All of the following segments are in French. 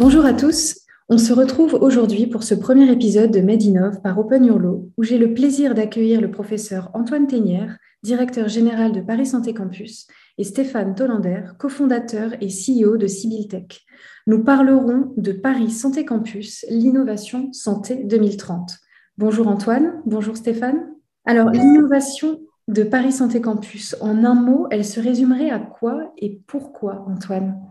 Bonjour à tous. On se retrouve aujourd'hui pour ce premier épisode de Medinov par Open Urlo, où j'ai le plaisir d'accueillir le professeur Antoine Ténière, directeur général de Paris Santé Campus, et Stéphane Tollander, cofondateur et CEO de Tech. Nous parlerons de Paris Santé Campus, l'innovation santé 2030. Bonjour Antoine, bonjour Stéphane. Alors, l'innovation de Paris Santé Campus, en un mot, elle se résumerait à quoi et pourquoi, Antoine?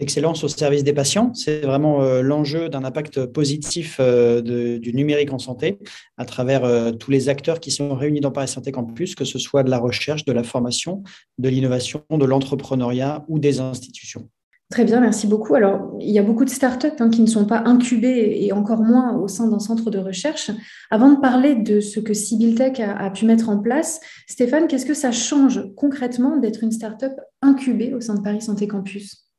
Excellence au service des patients, c'est vraiment euh, l'enjeu d'un impact positif euh, du numérique en santé à travers euh, tous les acteurs qui sont réunis dans Paris Santé Campus, que ce soit de la recherche, de la formation, de l'innovation, de l'entrepreneuriat ou des institutions. Très bien, merci beaucoup. Alors, il y a beaucoup de startups hein, qui ne sont pas incubées et encore moins au sein d'un centre de recherche. Avant de parler de ce que Tech a, a pu mettre en place, Stéphane, qu'est-ce que ça change concrètement d'être une startup incubée au sein de Paris Santé Campus?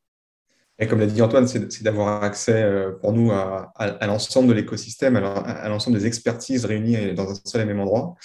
Et comme l'a dit Antoine, c'est d'avoir accès euh, pour nous à, l'ensemble de l'écosystème, à, l'ensemble des expertises réunies dans un seul et même endroit.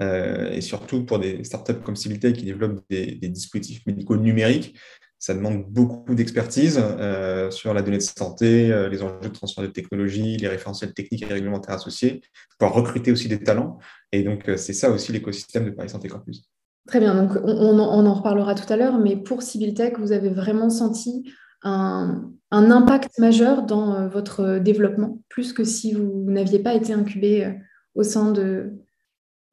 Euh, et surtout pour des startups comme Civiltech qui développent des, dispositifs médicaux numériques, ça demande beaucoup d'expertise euh, sur la donnée de santé, les enjeux de transfert de technologie, les référentiels techniques et réglementaires associés, pour recruter aussi des talents. Et donc, c'est ça aussi l'écosystème de Paris Santé Campus. Très bien, donc on, en reparlera tout à l'heure, mais pour Civiltech, vous avez vraiment senti un, impact majeur dans euh, votre développement, plus que si vous n'aviez pas été incubé euh, au sein de,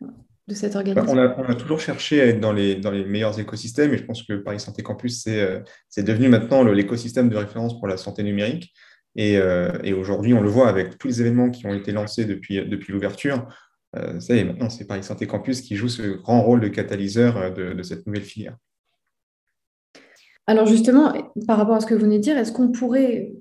de cette organisation on a, toujours cherché à être dans les, dans les meilleurs écosystèmes et je pense que Paris Santé Campus, c'est euh, devenu maintenant l'écosystème de référence pour la santé numérique. Et, aujourd'hui, on le voit avec tous les événements qui ont été lancés depuis, depuis l'ouverture. ça y est, maintenant, c'est Paris Santé Campus qui joue ce grand rôle de catalyseur de cette nouvelle filière. Alors justement, par rapport à ce que vous venez de dire, est-ce qu'on pourrait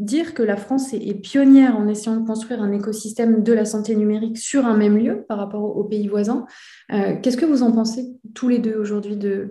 dire que la France est, pionnière en essayant de construire un écosystème de la santé numérique sur un même lieu par rapport aux pays voisins euh, Qu'est-ce que vous en pensez tous les deux aujourd'hui de,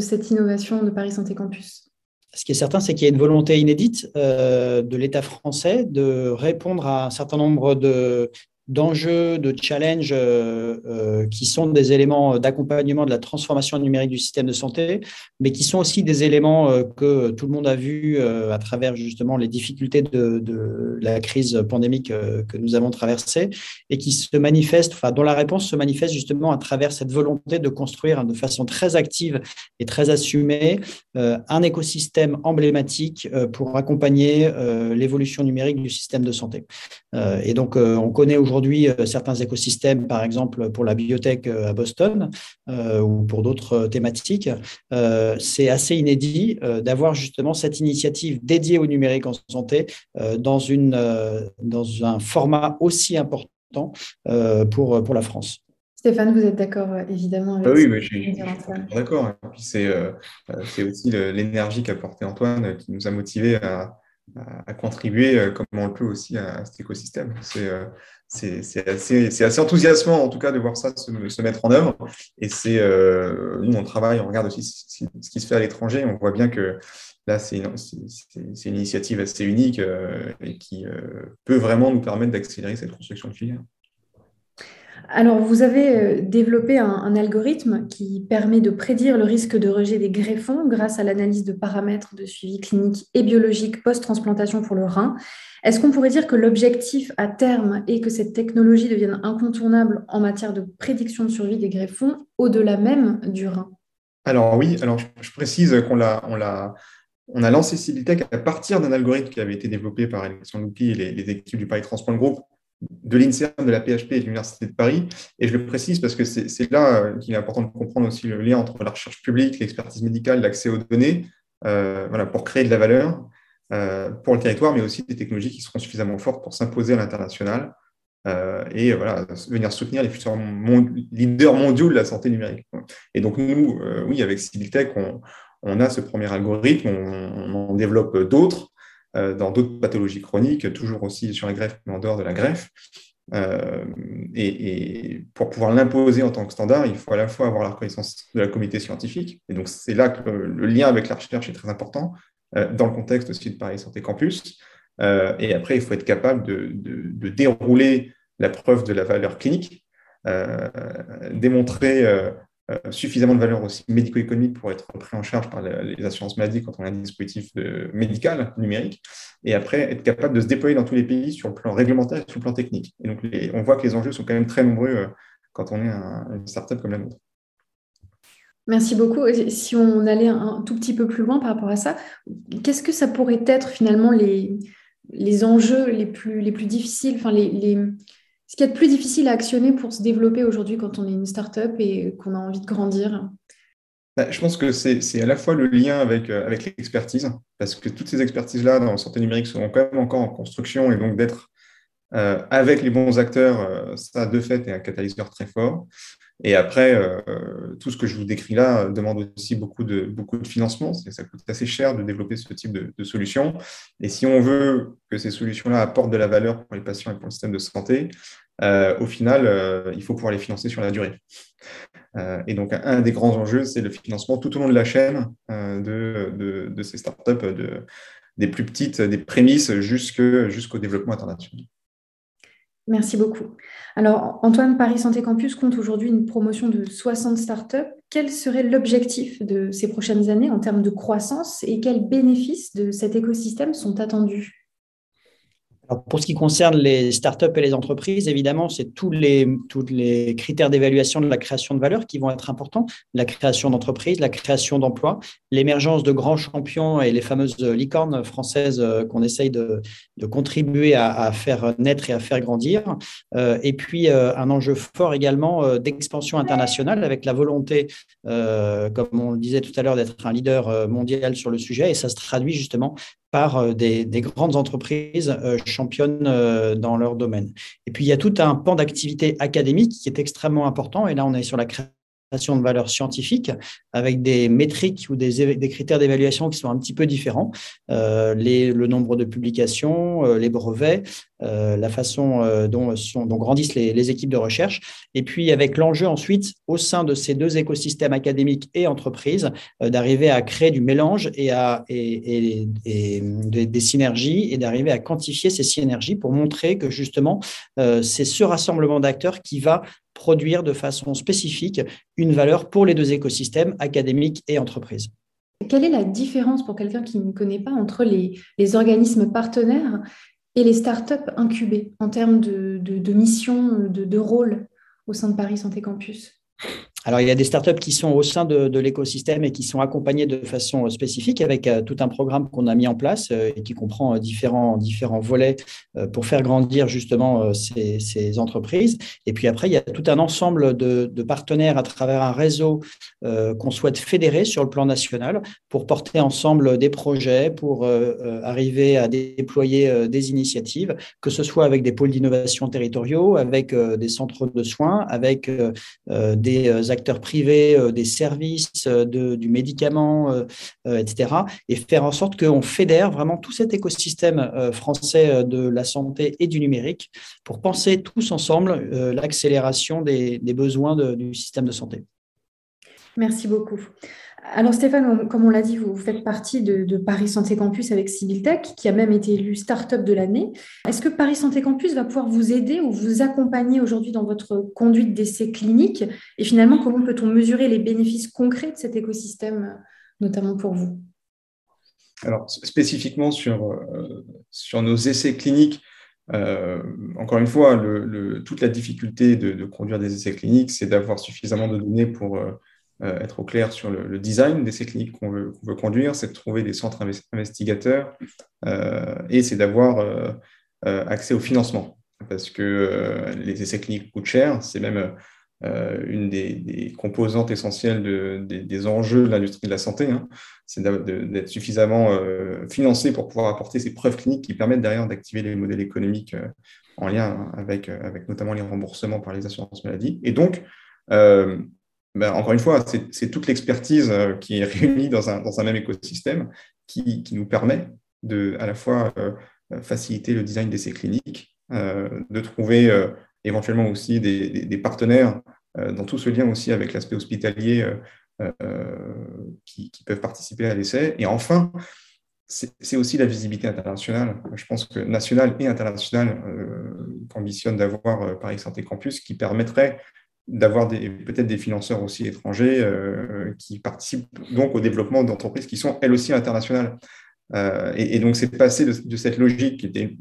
cette innovation de Paris Santé Campus? Ce qui est certain, c'est qu'il y a une volonté inédite euh, de l'État français de répondre à un certain nombre de d'enjeux, de challenges euh, euh, qui sont des éléments d'accompagnement de la transformation numérique du système de santé, mais qui sont aussi des éléments euh, que tout le monde a vu à travers justement les difficultés de, la crise pandémique que nous avons traversée et qui se manifestent, dont la réponse se manifeste justement à travers cette volonté de construire de façon très active et très assumée un écosystème emblématique pour accompagner l'évolution numérique du système de santé. Et donc, on connaît aujourd'hui aujourd'hui euh, certains écosystèmes, par exemple pour la biotech euh, à Boston euh, ou pour d'autres thématiques. c'est assez inédit d'avoir justement cette initiative dédiée au numérique en santé dans, une, dans un format aussi important pour, pour la France. Stéphane, vous êtes d'accord évidemment avec ah Oui, je suis d'accord. c'est aussi l'énergie qu'a porté Antoine qui nous a motivés à, à, contribuer comme on le peut aussi à, cet écosystème. C'est c'est assez, enthousiassant en tout cas de voir ça se, mettre en œuvre. Et c'est euh, nous on travaille, on regarde aussi ce, qui se fait à l'étranger. On voit bien que là c'est une, initiative assez unique euh, et qui euh, peut vraiment nous permettre d'accélérer cette construction de filière. Alors, vous avez euh, développé un, algorithme qui permet de prédire le risque de rejet des greffons grâce à l'analyse de paramètres de suivi clinique et biologique post-transplantation pour le rein. Est-ce qu'on pourrait dire que l'objectif à terme est que cette technologie devienne incontournable en matière de prédiction de survie des greffons au-delà même du rein? Alors oui, alors je, précise qu'on l'a, a lancé Civiltech à partir d'un algorithme qui avait été développé par Alexandre Loupi et les, les équipes du Paris Transplant Group de l'INSERM, de la PHP et de l'Université de Paris. Et je le précise parce que c'est là euh, qu'il est important de comprendre aussi le lien entre la recherche publique, l'expertise médicale, l'accès aux données, euh, voilà, pour créer de la valeur euh, pour le territoire, mais aussi des technologies qui seront suffisamment fortes pour s'imposer à l'international et voilà, venir soutenir les futurs leaders mondiaux de la santé numérique. Et donc, nous, oui, avec Civiltech, on, on, a ce premier algorithme, on en développe d'autres. Euh, dans d'autres pathologies chroniques, toujours aussi sur la greffe, mais en dehors de la greffe. Euh, et, pour pouvoir l'imposer en tant que standard, il faut à la fois avoir la reconnaissance de la communauté scientifique. Et donc, c'est là que le lien avec la recherche est très important, euh, dans le contexte aussi de Paris Santé Campus. et après, il faut être capable de, dérouler la preuve de la valeur clinique, démontrer suffisamment de valeur aussi médico-économique pour être pris en charge par les assurances maladie quand on a un dispositif médical numérique, et après être capable de se déployer dans tous les pays sur le plan réglementaire et sur le plan technique. Et donc on voit que les enjeux sont quand même très nombreux quand on est une startup comme la nôtre. Merci beaucoup. Si on allait un tout petit peu plus loin par rapport à ça, qu'est-ce que ça pourrait être finalement les, les enjeux les plus, les plus difficiles, enfin les, ce qui est plus difficile à actionner pour se développer aujourd'hui quand on est une startup et qu'on a envie de grandir bah, Je pense que c'est à la fois le lien avec, euh, avec l'expertise, parce que toutes ces expertises-là dans la santé numérique sont quand même encore en construction et donc d'être euh, avec les bons acteurs, euh, ça de fait est un catalyseur très fort. Et après, tout ce que je vous décris là demande aussi beaucoup de, beaucoup de financement. Ça coûte assez cher de développer ce type de, de solutions. Et si on veut que ces solutions-là apportent de la valeur pour les patients et pour le système de santé, au final, il faut pouvoir les financer sur la durée. et donc, un des grands enjeux, c'est le financement tout au long de la chaîne de, ces startups, de, des plus petites, des prémices jusqu'au développement international. Merci beaucoup. Alors, Antoine, Paris Santé Campus compte aujourd'hui une promotion de 60 startups. Quel serait l'objectif de ces prochaines années en termes de croissance et quels bénéfices de cet écosystème sont attendus? Pour ce qui concerne les startups et les entreprises, évidemment, c'est tous les, critères d'évaluation de la création de valeur qui vont être importants. La création d'entreprises, la création d'emplois, l'émergence de grands champions et les fameuses licornes françaises euh, qu'on essaye de, de contribuer à, faire naître et à faire grandir. Euh, et puis, euh, un enjeu fort également d'expansion internationale avec la volonté, comme on le disait tout à l'heure, d'être un leader mondial sur le sujet. Et ça se traduit justement par euh, des, grandes entreprises euh, championnes euh, dans leur domaine. Et puis, il y a tout un pan d'activité académique qui est extrêmement important. Et là, on est sur la création de valeur scientifique avec des métriques ou des, critères d'évaluation qui sont un petit peu différents. les, le nombre de publications, les brevets, euh, la façon euh, dont, grandissent les, équipes de recherche, et puis avec l'enjeu ensuite, au sein de ces deux écosystèmes académiques et entreprises, euh, d'arriver à créer du mélange et, à, et, des, synergies et d'arriver à quantifier ces synergies pour montrer que justement, c'est ce rassemblement d'acteurs qui va produire de façon spécifique une valeur pour les deux écosystèmes académiques et entreprises. Quelle est la différence pour quelqu'un qui ne connaît pas entre les, organismes partenaires et les startups incubées en termes de, de, mission, de, de rôle au sein de Paris Santé Campus? Alors, il y a des startups qui sont au sein de, l'écosystème et qui sont accompagnées de façon spécifique avec euh, tout un programme qu'on a mis en place euh, et qui comprend euh, différents, différents volets pour faire grandir justement ces, entreprises. Et puis après, il y a tout un ensemble de, partenaires à travers un réseau qu'on souhaite fédérer sur le plan national pour porter ensemble des projets, pour arriver à déployer des initiatives, que ce soit avec des pôles d'innovation territoriaux, avec des centres de soins, avec des acteurs privés, euh, des services, euh, du médicament, euh, etc. Et faire en sorte qu'on fédère vraiment tout cet écosystème français de la santé et du numérique pour penser tous ensemble l'accélération des, besoins du système de santé. Merci beaucoup. Alors Stéphane, comme on l'a dit, vous faites partie de, Paris Santé Campus avec Tech, qui a même été élu Startup de l'année. Est-ce que Paris Santé Campus va pouvoir vous aider ou vous accompagner aujourd'hui dans votre conduite d'essais cliniques? Et finalement, comment peut-on mesurer les bénéfices concrets de cet écosystème, notamment pour vous? Alors spécifiquement sur, euh, nos essais cliniques, euh, encore une fois, toute la difficulté de, conduire des essais cliniques, c'est d'avoir suffisamment de données pour... Euh, être au clair sur le, design d'essais cliniques qu'on veut, conduire, c'est de trouver des centres investigateurs euh, et c'est d'avoir euh, accès au financement. Parce que les essais cliniques coûtent cher, c'est même une des, composantes essentielles des, enjeux de l'industrie de la santé, hein. c'est d'être suffisamment financé pour pouvoir apporter ces preuves cliniques qui permettent derrière d'activer les modèles économiques en lien avec, avec notamment les remboursements par les assurances maladie. Et donc, ben, encore une fois, c'est toute l'expertise euh, qui est réunie dans un, dans un même écosystème qui, qui, nous permet de à la fois euh, faciliter le design d'essais cliniques, euh, de trouver éventuellement aussi des, des, partenaires dans tout ce lien aussi avec l'aspect hospitalier qui, qui, peuvent participer à l'essai. Et enfin, c'est aussi la visibilité internationale. Je pense que nationale et internationale qu'ambitionne d'avoir Paris Santé Campus, qui permettrait d'avoir peut-être des financeurs aussi étrangers euh, qui participent donc au développement d'entreprises qui sont elles aussi internationales. Euh, et, donc, c'est passé de, cette logique qui était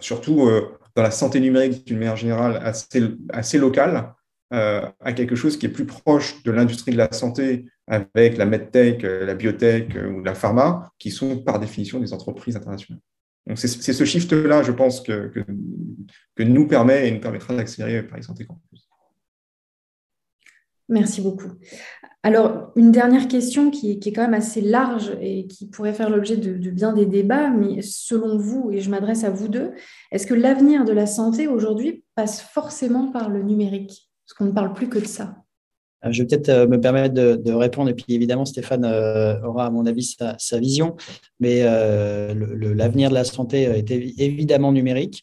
surtout dans la santé numérique d'une manière générale assez, assez locale à quelque chose qui est plus proche de l'industrie de la santé avec la medtech, la biotech ou la pharma, qui sont par définition des entreprises internationales. Donc, c'est ce shift-là, je pense, que, que, nous permet et nous permettra d'accélérer Paris Santé. Merci beaucoup. Alors, une dernière question qui, est quand même assez large et qui pourrait faire l'objet de, bien des débats, mais selon vous, et je m'adresse à vous deux, est-ce que l'avenir de la santé aujourd'hui passe forcément par le numérique? Parce qu'on ne parle plus que de ça. Euh, je vais peut-être euh, me permettre de, répondre, et puis évidemment, Stéphane euh, aura, à mon avis, sa, vision, mais l'avenir de la santé est évidemment numérique.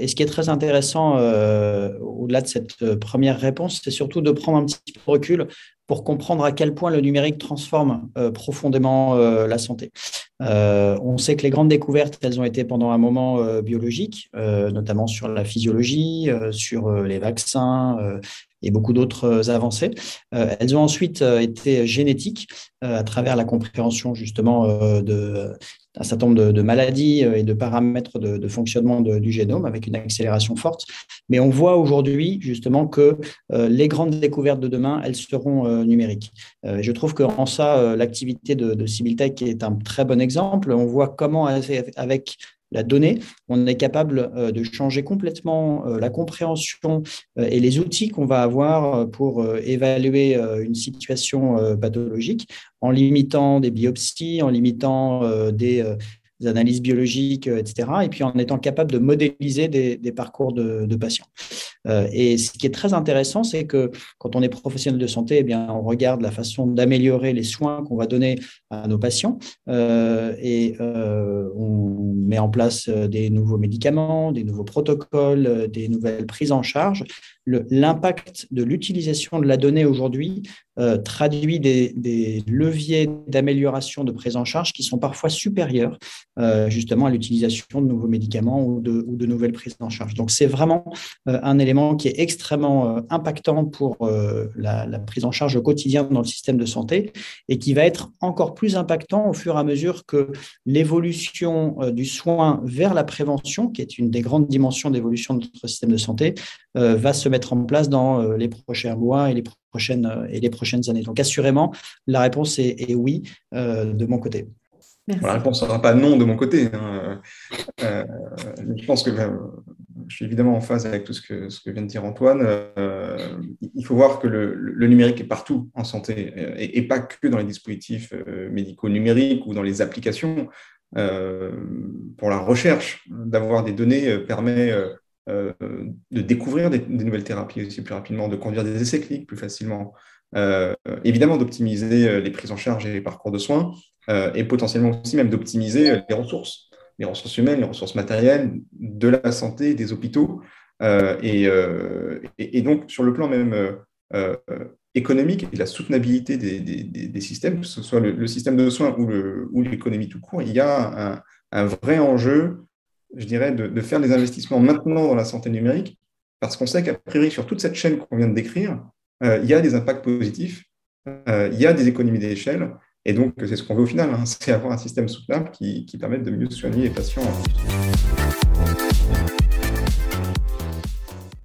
Et ce qui est très intéressant, au-delà de cette première réponse, c'est surtout de prendre un petit peu recul pour comprendre à quel point le numérique transforme profondément la santé. on sait que les grandes découvertes, elles ont été pendant un moment biologiques, notamment sur la physiologie, sur les vaccins, et beaucoup d'autres euh, avancées. Euh, elles ont ensuite euh, été génétiques à travers la compréhension justement de un certain nombre de, maladies et de paramètres de, fonctionnement du génome avec une accélération forte. Mais on voit aujourd'hui justement que les grandes découvertes de demain, elles seront numériques. je trouve qu'en ça, l'activité de, de Tech est un très bon exemple. On voit comment, avec la donnée, on est capable euh, de changer complètement euh, la compréhension euh, et les outils qu'on va avoir pour évaluer une situation pathologique en limitant des biopsies, en limitant des analyses biologiques, euh, etc. Et puis en étant capable de modéliser des, parcours de, patients. Euh, et ce qui est très intéressant, c'est que quand on est professionnel de santé, eh bien, on regarde la façon d'améliorer les soins qu'on va donner à nos patients euh, et on met en place des nouveaux médicaments, des nouveaux protocoles, des nouvelles prises en charge l'impact de l'utilisation de la donnée aujourd'hui euh, traduit des, leviers d'amélioration de prise en charge qui sont parfois supérieurs euh, justement à l'utilisation de nouveaux médicaments ou de, ou de, nouvelles prises en charge. Donc c'est vraiment euh, un élément qui est extrêmement impactant pour la, la, prise en charge au quotidien dans le système de santé et qui va être encore plus impactant au fur et à mesure que l'évolution du soin vers la prévention, qui est une des grandes dimensions d'évolution de notre système de santé, va se mettre mettre en place dans euh, les prochains mois et les prochaines, euh, et les prochaines années. Donc, assurément, la réponse est, oui euh, de mon côté. la réponse ne sera pas non de mon côté. Hein. je pense que je suis évidemment en phase avec tout ce que, ce que vient de dire Antoine. il faut voir que le, numérique est partout en santé et, pas que dans les dispositifs médicaux numériques ou dans les applications. pour la recherche, d'avoir des données permet euh, de découvrir des, nouvelles thérapies aussi plus rapidement, de conduire des essais cliniques plus facilement, euh, évidemment d'optimiser euh, les prises en charge et les parcours de soins, et potentiellement aussi même d'optimiser les ressources, les ressources humaines, les ressources matérielles de la santé, des hôpitaux. Et, donc, sur le plan même économique et de la soutenabilité des, systèmes, que ce soit le, système de soins ou l'économie tout court, il y a un vrai enjeu je dirais, de, faire des investissements maintenant dans la santé numérique, parce qu'on sait qu'à priori, sur toute cette chaîne qu'on vient de décrire, euh, il y a des impacts positifs, euh, il y a des économies d'échelle, et donc c'est ce qu'on veut au final, hein, c'est avoir un système soutenable qui, qui permette de mieux soigner les patients.